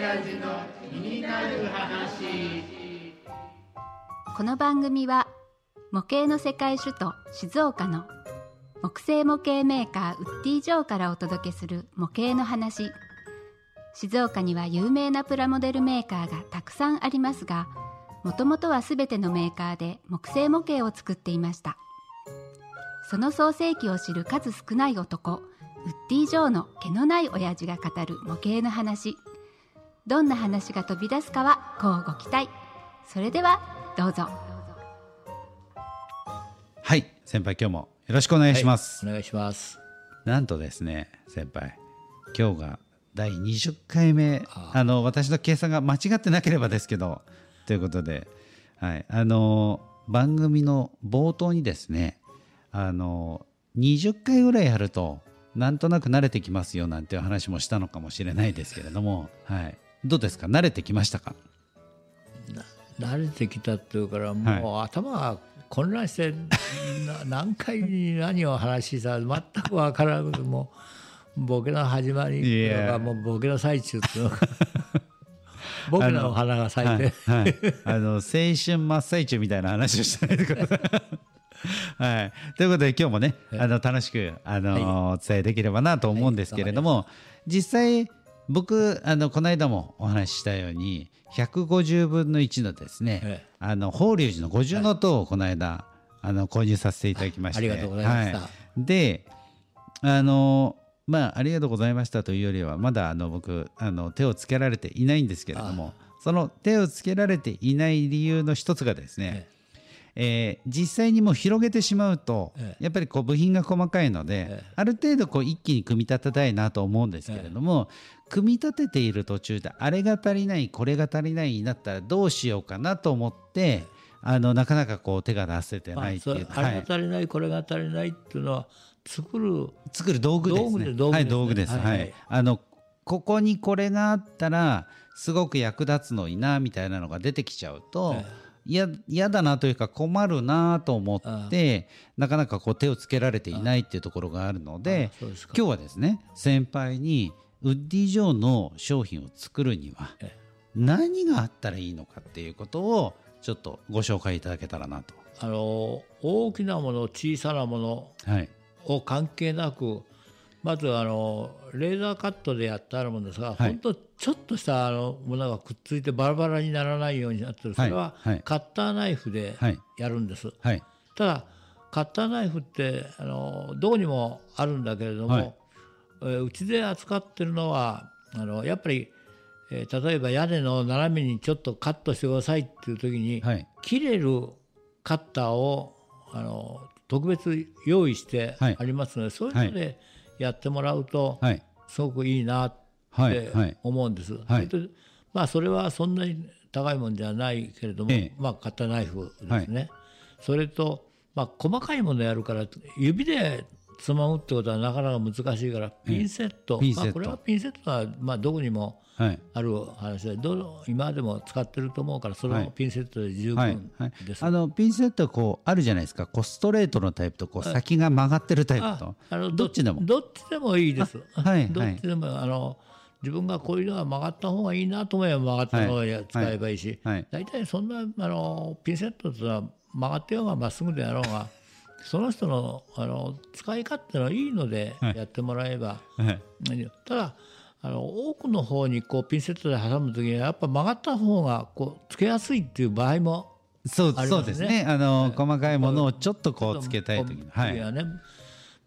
親父の気になる話この番組は模型の世界首都静岡の木製模型メーカーウッディ・ジョーからお届けする模型の話。静岡には有名なプラモデルメーカーがたくさんありますがもともとは全てのメーカーで木製模型を作っていました。その創世記を知る数少ない男ウッディ・ジョーの毛のない親父が語る模型の話。どんな話が飛び出すかはこうご期待。それではどうぞ。はい先輩今日もよろしくお願いします、お願いします。なんとですね先輩今日が第20回目。ああ。の私の計算が間違ってなければですけどということで、はい、あの番組の冒頭にですねあの20回ぐらいやるとなんとなく慣れてきますよなんていう話もしたのかもしれないですけれども、はい、どうですか？慣れてきましたか？慣れてきたっていうからもう頭が混乱してな何回に何を話した全く分からなくてもうボケの始まりとかもうボケの最中っていう のかボケの花が咲いて。はい。はい、あの青春真っ最中みたいな話をしないでください。はい、ということで今日もねあの楽しくあの、お伝えできればなと思うんですけれども、実際僕あのこの間もお話ししたように150分の1のですね、ええ。あの法隆寺の五重塔をこの間、あの購入させていただきまして、ありがとうございました。はい。であのまあありがとうございましたというよりはまだあの僕あの手をつけられていないんですけれどもその手をつけられていない理由の一つがですね、えー実際にもう広げてしまうと、えやっぱりこう部品が細かいので、ええ。ある程度こう一気に組み立てたいなと思うんですけれども、組み立てている途中であれが足りないこれが足りないになったらどうしようかなと思ってあのなかなかこう手が出せてまあないっていう、あはい。れが足りないこれが足りないっていうのは作る作る道具ですね。道具ではい、道具です。はい、道具です。ねはい。あのここにこれがあったらすごく役立つのになみたいなのが出てきちゃうと。えいや嫌だなというか困るなと思ってなかなかこう手をつけられていないっていうところがあるので今日はですね先輩にウッディ・ジョーの商品を作るにはえ。何があったらいいのかっていうことをちょっとご紹介いただけたらなと。あの大きなもの小さなものはい、を関係なくまずあのレーザーカットでやってあるものですが、はい。本当ちょっとしたあのものがくっついてバラバラにならないようになってる。それはカッターナイフではい。やるんです、はい。ただカッターナイフってあのどこにもあるんだけれども、はい。えーうちで扱ってるのはあのやっぱり、えー例えば屋根の斜めにちょっとカットしてくださいっていう時に、はい。切れるカッターをあの特別用意してはい。ありますので、そういうのでやってもらうと、はい。すごくいいなっはいてはい。思うんです。はい。それとまあそれはそんなに高いもんじゃないけれども、ええ。まあカッターナイフですね。それとまあ細かいものやるから指でつまむってことはなかなか難しいからピンセット、ピンセット。まあこれはピンセットはまあどこにもはい。ある話でどの今でも使ってると思うからそはい。のピンセットで十はい。分はい。です。あのピンセットはこうあるじゃないですか。こうストレートのタイプとこう先が曲がってるタイプと。あのどっちでも。どっちでもいいです。あはいどっちでもあの自分がこういうのが曲がった方がいいなと思えば曲がったのをや使えばいいし、はい。大体そんなあのピンセットってのは曲がってようがまっすぐでやろうがその人のあの使い勝手のいいのでやってもらえば、はい。ただあの奥の方にこうピンセットで挟む時にはやっぱ曲がった方がこうつけやすいっていう場合もそうそうですね。あの細かいものをちょっとこうつけたい時にはい。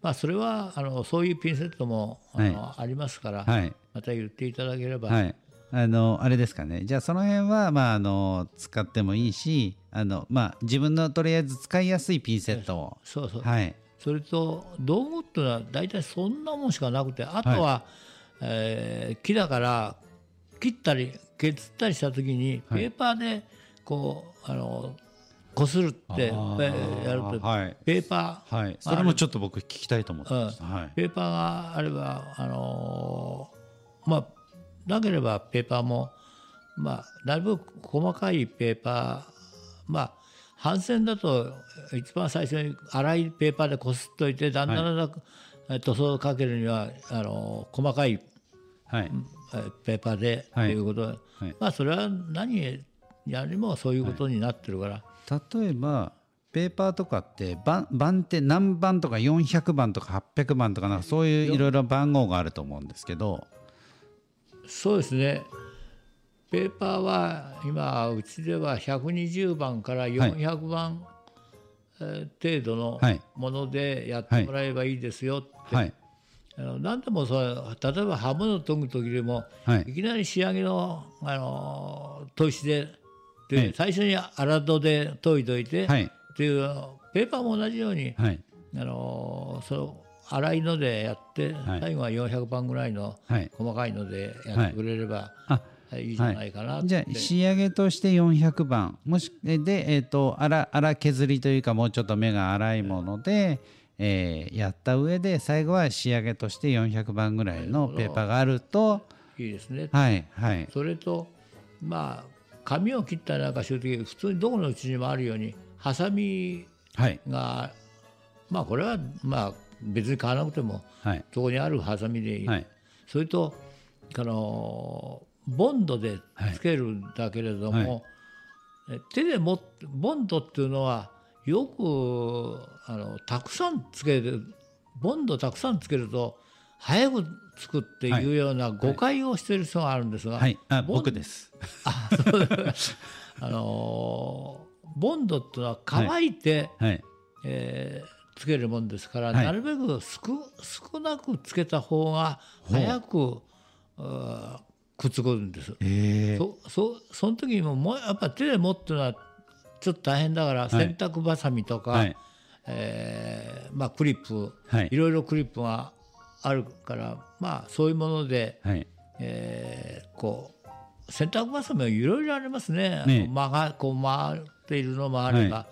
まあ、それはあのそういうピンセットもあの、ありますから、はい。また言っていただければ、はいあのあれですかね。じゃあその辺はまああの使ってもいいしあのまあ自分のとりあえず使いやすいピンセットを。そうそう、はい。それと道具っていうのは大体そんなもんしかなくてあとは、えー木だから切ったり削ったりした時にペーパーでこうあのこするってえー。やると、はい。ペーパー、はい。それもちょっと僕聞きたいと思ってうんました。はい。ペーパーがあれば、あのーまあ、なければペーパーも、まあ、なるべく細かいペーパー、まあ、反線だと一番最初に粗いペーパーでこすっといてだんだんだんだん、え塗装をかけるにはあのー細かいはい。えーペーパーでとはい。いうこと。で、はい。まあそれは何やりもそういうことになってるから、例えばペーパーとかって番番って何番とか400番とか800番とかなんかそういういろいろ番号があると思うんですけどそうですね。ペーパーは今うちでは120番から400番、えー程度のはい。ものでやってもらえばいいですよって、はい。あの何でもそう例えば刃物研ぐ時でも、はい。い、きなり仕上げの、あの砥石でで、はい。最初に荒戸で研いといて、はい。っていうペーパーも同じように、はい。あのそう粗いのでやって、はい。最後は400番ぐらいのはい。細かいのでやってくれれば、あい、いじゃないかなって、じゃあ仕上げとして400番。もしでえっ、と粗粗削りというかもうちょっと目が粗いもので、えーやった上で最後は仕上げとして400番ぐらいのペーパーがあるといいですね、はいはい。それとまあ紙を切ったりなんかする時普通にどこのうちにもあるようにハサミはい。がまあこれはまあ別に買わなくてもはい。そこにあるハサミでいい、はい。それとあのボンドでつけるんだけれども、え手で持ってボンドっていうのはよくあのたくさんつけるボンドたくさんつけると早くつくっていうような誤解をしている人があるんですが、はい。あボン僕です。あのボンドっていうのは乾いて、はい。えーつけるもんですから、はい。なるべく少少なくつけた方が早くくっつくんです。えー、そそその時にももうやっぱ手で持ってるのはちょっと大変だから、洗濯ばさみとか、はい。えーまあ、クリップ、はい。いろいろクリップがあるから、まあ、そういうもので、はい。えーこう洗濯ばさみはいろいろありますね。ね。曲がこう回っているのもあれば、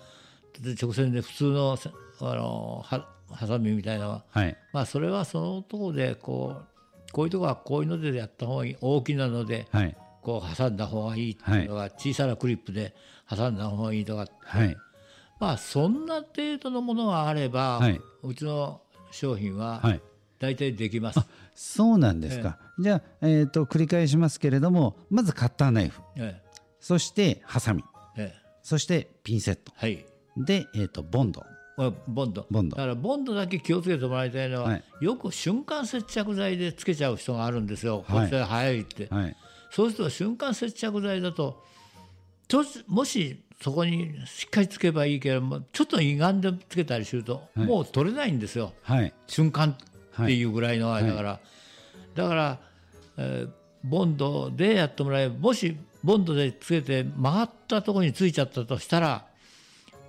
で直線で普通のせあのはハサミみたいな。のははい。まあそれはそのところでこうこういうとこはこういうのでやった方がいい大きなのではい。こう挟んだ方がいいっていうのが、小さなクリップで挟んだ方がいいとかはい。まあそんな程度のものがあれば、はい。うちの商品ははい。大体できます。そうなんですか、じゃあ、えー、と繰り返しますけれどもまずカッターナイフ。えそしてハサミ。そしてピンセット。はい。で、えー、とボンドボンド。ボンド。だからボンドだけ気をつけてもらいたいのは、はい。よく瞬間接着剤でつけちゃう人があるんですよ、はい。こっちで早いって、はい。そうすると瞬間接着剤だともしそこにしっかりつけばいいけれどもちょっと歪んでつけたりすると、はい。もう取れないんですよ。はい。瞬間っていうぐらいの間だから、だから、えーボンドでやってもらえばもしボンドでつけて曲がったところについちゃったとしたら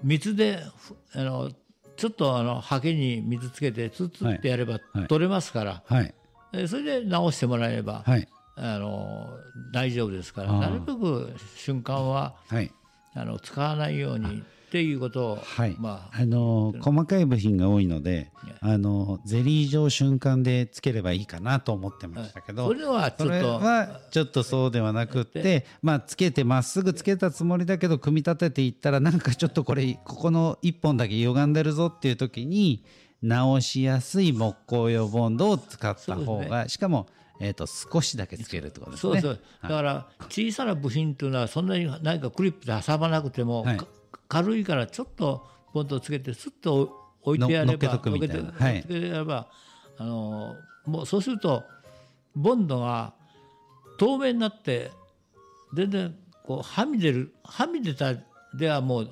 水でふあのちょっとあのハケに水つけてツッツッってやればはい。取れますから、はい。えーそれで直してもらえれば、はい。あの大丈夫ですから。なるべく瞬間ははい。あの使わないようにっていうことを、はい、まああのー細かい部品が多いので、あのーゼリー状瞬間でつければいいかなと思ってましたけど、それはちょっと。はちょっとそうではなくって、まあ、つけてまっすぐつけたつもりだけど組み立てていったらなんかちょっとこれここの1本だけ歪んでるぞっていう時に直しやすい木工用ボンドを使った方が、しかも、えー、と少しだけつけるってことですね。そうそう。だから小さな部品っていうのはそんなに何かクリップで挟まなくても、はい。か軽いからちょっとボンドをつけてスッと置いてやればのっけとくはい。ればあのもうそうするとボンドが透明になって全然こうはみ出るはみ出たではもう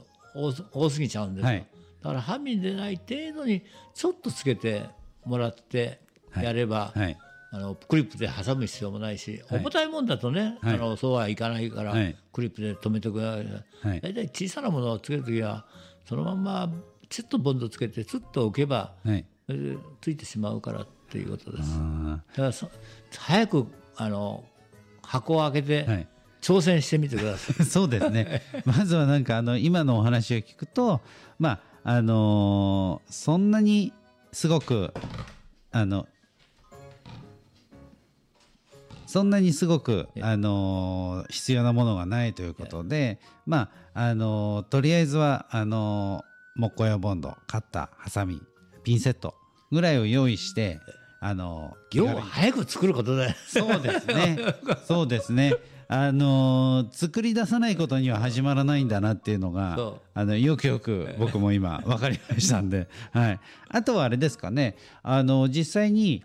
多すぎちゃうんですよ、はい。だからはみ出ない程度にちょっとつけてもらってやれば、はいあのクリップで挟む必要もないし、はい。重たいもんだとね、はい。あのそうはいかないから、はい。クリップで留めておく。はい。大体小さなものをつけるときはそのまんまちょっとボンドつけてつっと置けばついてしまうからっていうことです。あだからそ早くあの箱を開けて挑戦してみてください。そうですね。まずはなんかあの今のお話を聞くと、まああのーそんなにすごくあのそんなにすごくあのー必要なものがないということで、まああのーとりあえずはあのー木工用ボンド、カッター、ハサミ、ピンセットぐらいを用意して。あの要は気軽に早く作ることだよそうですね。そうですね。あのー作り出さないことには始まらないんだなっていうのがあのよくよく僕も今分かりましたんで、はい、あとはあれですかねあの実際に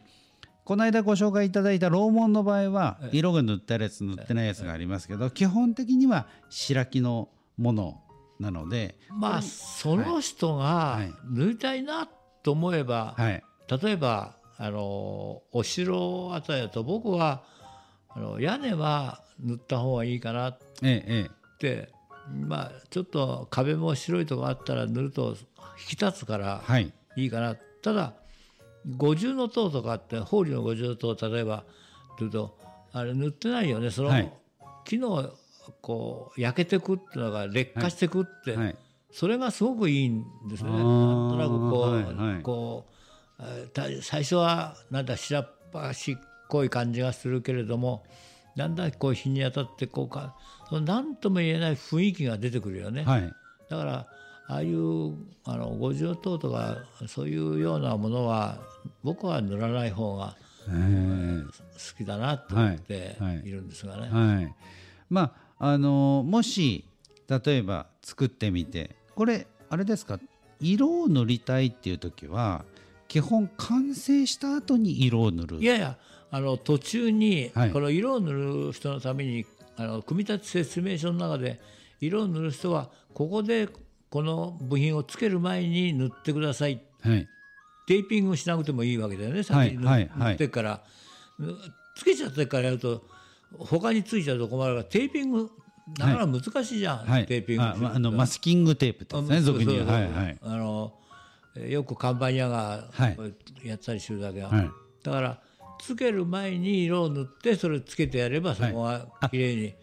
この間ご紹介いただいた楼門の場合は色が塗ってあるやつ塗ってないやつがありますけど基本的には白木のものなのでまあその人がはい。塗りたいなと思えば、はい。例えばあのお城あたりだと僕はあの屋根は塗った方がいいかなっえええてまあちょっと壁も白いとこあったら塗ると引き立つからい。いいかな、ただ五重の塔とかって法理の五重塔例えば塗るとあれ塗ってないよね。その、はい。木のこう焼けてくっていうのが劣化してくって、はい。それがすごくいいんですね。あなんーとなくこう、はい。はい。こう最初はなんだ白っ端っこい感じがするけれどもだんだんこう日に当たってこうかその何とも言えない雰囲気が出てくるよね。はい。だからああいうあの五重塔とかそういうようなものは僕は塗らない方がええ好きだなと思ってはいはいいるんですがね。はい、まああのもし例えば作ってみてこれあれですか？色を塗りたいっていう時は基本完成した後に色を塗る。いやいやあの途中にはい。この色を塗る人のためにあの組み立て説明書の中で色を塗る人はここでこの部品をつける前に塗ってくださいはい。テーピングしなくてもいいわけだよね。はい先に塗,、はいはい。ってから。ぬつけちゃってからやると他についちゃうと困るからテーピングなかなか難しいじゃん、はいテーピングあまあのマスキングテープですねあ俗にそうそうそう。はいはい。あのえよく看板屋がはい。やったりするだけは、はい。だからつける前に色を塗ってそれをつけてやればそこは綺麗に、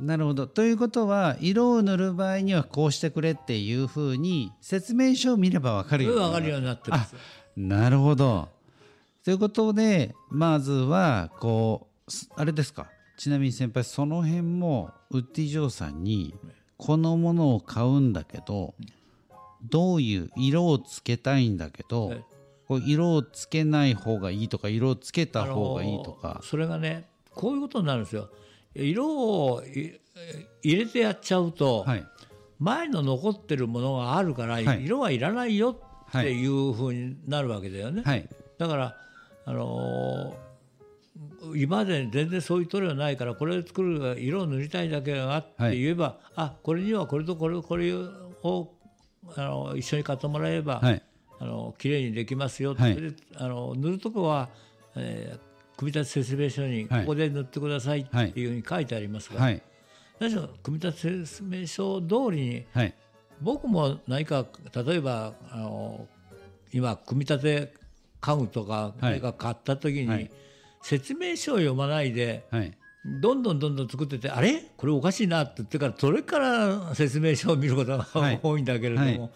なるほどということは色を塗る場合にはこうしてくれっていうふうに説明書を見れば分かるようにな分かるようになってます。なるほど。ということでまずはこうすあれですかちなみに先輩その辺もウッディ・ジョーさんにこのものを買うんだけどどういう色をつけたいんだけどえこう色をつけない方がいいとか色をつけた方がいいとかそれがねこういうことになるんですよ。色をい入れてやっちゃうと、はい。前の残ってるものがあるから、はい。色はいらないよっていうふうになるわけだよね。はい。だから、あのー今まで全然そういう塗料ないからこれを作る色を塗りたいだけがって言えば、あこれにはこれとこれこれをあの一緒に買ってもらえれば、はい。あの綺麗にできますよって、はい。あの塗るとこは、えー組み立て説明書にこはい。こで塗ってくださいっていうふうに書いてありますが、はい。何しろ組み立て説明書通りにはい。僕も何か例えばあの今組み立て家具とかはい。何か買った時に、はい。説明書を読まないではい。どんどんどんどん作っててあれ？これおかしいなって言ってからそれから説明書を見ることがはい。多いんだけれども、はい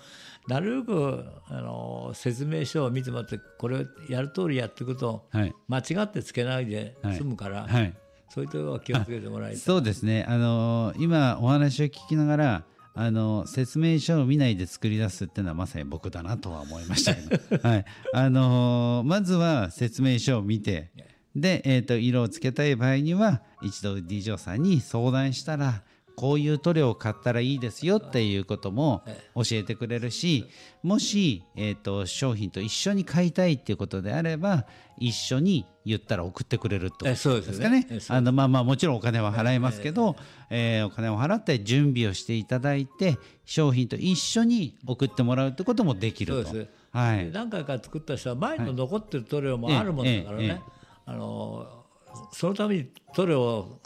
なるべくあの説明書を見てもらってこれをやる通りやっていくとはい。間違ってつけないで済むから、はい。そういうところは気をつけてもらいたい。そうですね、あの今お話を聞きながらあの説明書を見ないで作り出すっていうのはまさに僕だなとは思いましたけど、はい。あのまずは説明書を見てで、えー、と色をつけたい場合には一度 D ジョーさんに相談したらこういう塗料を買ったらいいですよっていうことも教えてくれるしもし、えー、と商品と一緒に買いたいっていうことであれば一緒に言ったら送ってくれるとえそうですかね。えそうあのまあまあもちろんお金は払いますけど、えーお金を払って準備をしていただいて商品と一緒に送ってもらうってこともできると。そうです。はい、何回か作った人は前の残ってる塗料もあるもんだからね、ええええ。あのそのために塗料を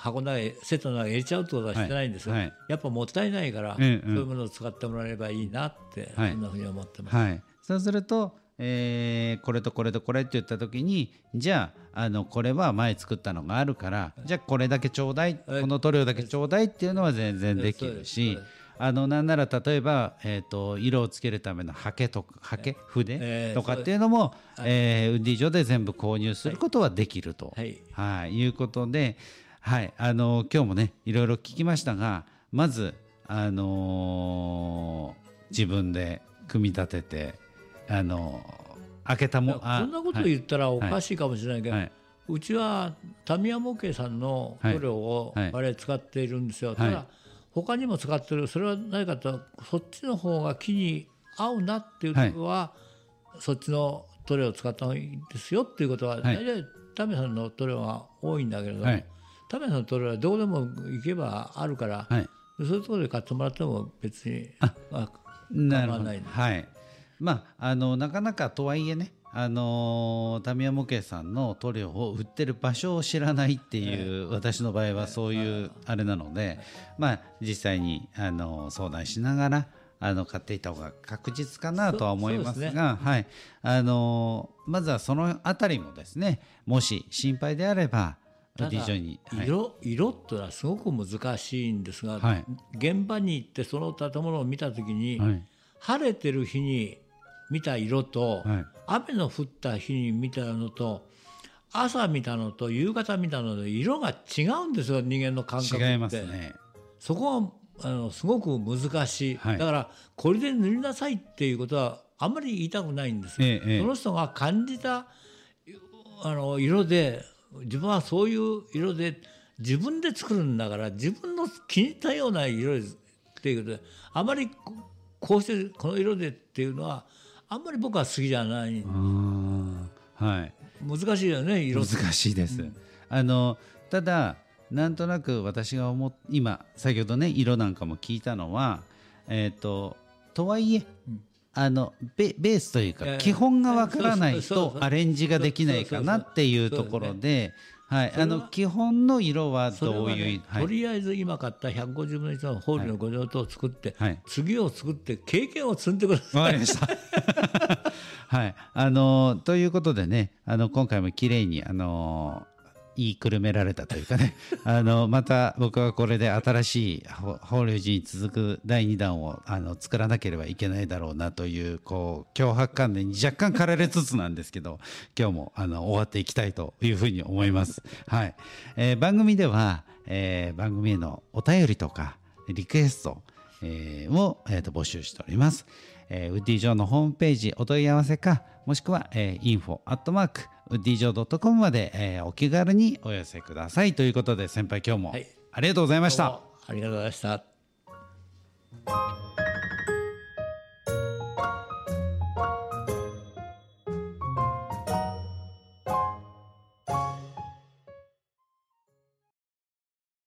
箱の中にセットの中に入れちゃうってことはしてないんですよ、はい。はい。やっぱもったいないから、ええそういうものを使ってもらえればいいなって、はい。そんなふうに思ってます。はい、そうすると、えーこれとこれとこれって言った時にじゃああのこれは前作ったのがあるからじゃあこれだけちょうだいはい。この塗料だけちょうだいっていうのは全然できるしあのなんなら例えば、えー、と色をつけるためのハケとかハケ筆、ええとかっていうのも、えーウッディ上で全部購入することはできると、はい。はい、いうことで、はい、あの今日もねいろいろ聞きましたがまず、あのー自分で組み立てて、あのー開けたもこんなこと言ったらおかしいかもしれないけど、はい。はいうちはタミヤ模型さんの塗料をはい。あれ使っているんですよ、い。ただ他にも使ってる。それは何かとそっちの方が木に合うなっていう時は、そっちの塗料を使った方がいいですよっていうことは、い。大体タミヤさんの塗料が多いんだけれども、はいタミヤさんの塗料はどこでも行けばあるから、はい。そういうところで買ってもらっても別にまあなるほど。はい。まああのなかなかとはいえねあのタミヤ模型さんの塗料を売ってる場所を知らないっていう、私の場合はそういうあれなので、まあ実際にあの相談しながらあの買っていった方が確実かなとは思いますが、はい。あのまずはそのあたりもですねもし心配であればただに、はい。色色っていうのはすごく難しいんですが、はい。現場に行ってその建物を見た時に、はい。晴れてる日に見た色と、はい。雨の降った日に見たのと朝見たのと夕方見たので色が違うんですよ人間の感覚って。違いますね。そこはあのすごく難しい、はい。だからこれで塗りなさいっていうことはあんまり言いたくないんですええ。その人が感じたあの色で自分はそういう色で自分で作るんだから自分の気に入ったような色ですっていうことであまりここうしてこの色でっていうのはあんまり僕は好きじゃない、はい。難しいよね色。難しいです。あのただなんとなく私が思っ今先ほどね色なんかも聞いたのはえっ、ととはいえ、あのベベースというか、ええ。基本がわからないとアレンジができないかなっていうところで、はい。あの基本の色はどういう、ね、はい。とりあえず今買った150分の1のホールの五条塔を作って、はい。次を作って経験を積んでください。わかりました。はい、あのということでね、あの今回も綺麗にあの言いくるめられたというかね、あのまた僕はこれで新しいほ法隆寺に続く第2弾をあの作らなければいけないだろうなというこう脅迫観念に若干駆られつつなんですけど、今日もあの終わっていきたいというふうに思います。はい、えー番組では、えー番組へのお便りとかリクエストえーを、えーと募集しております。えーウッディジョーのホームページお問い合わせか、もしくは、えー、info マークウッディジョー .com まで、えーお気軽にお寄せくださいということで先輩今日もはいありがとうございました。どうもありがとうございました。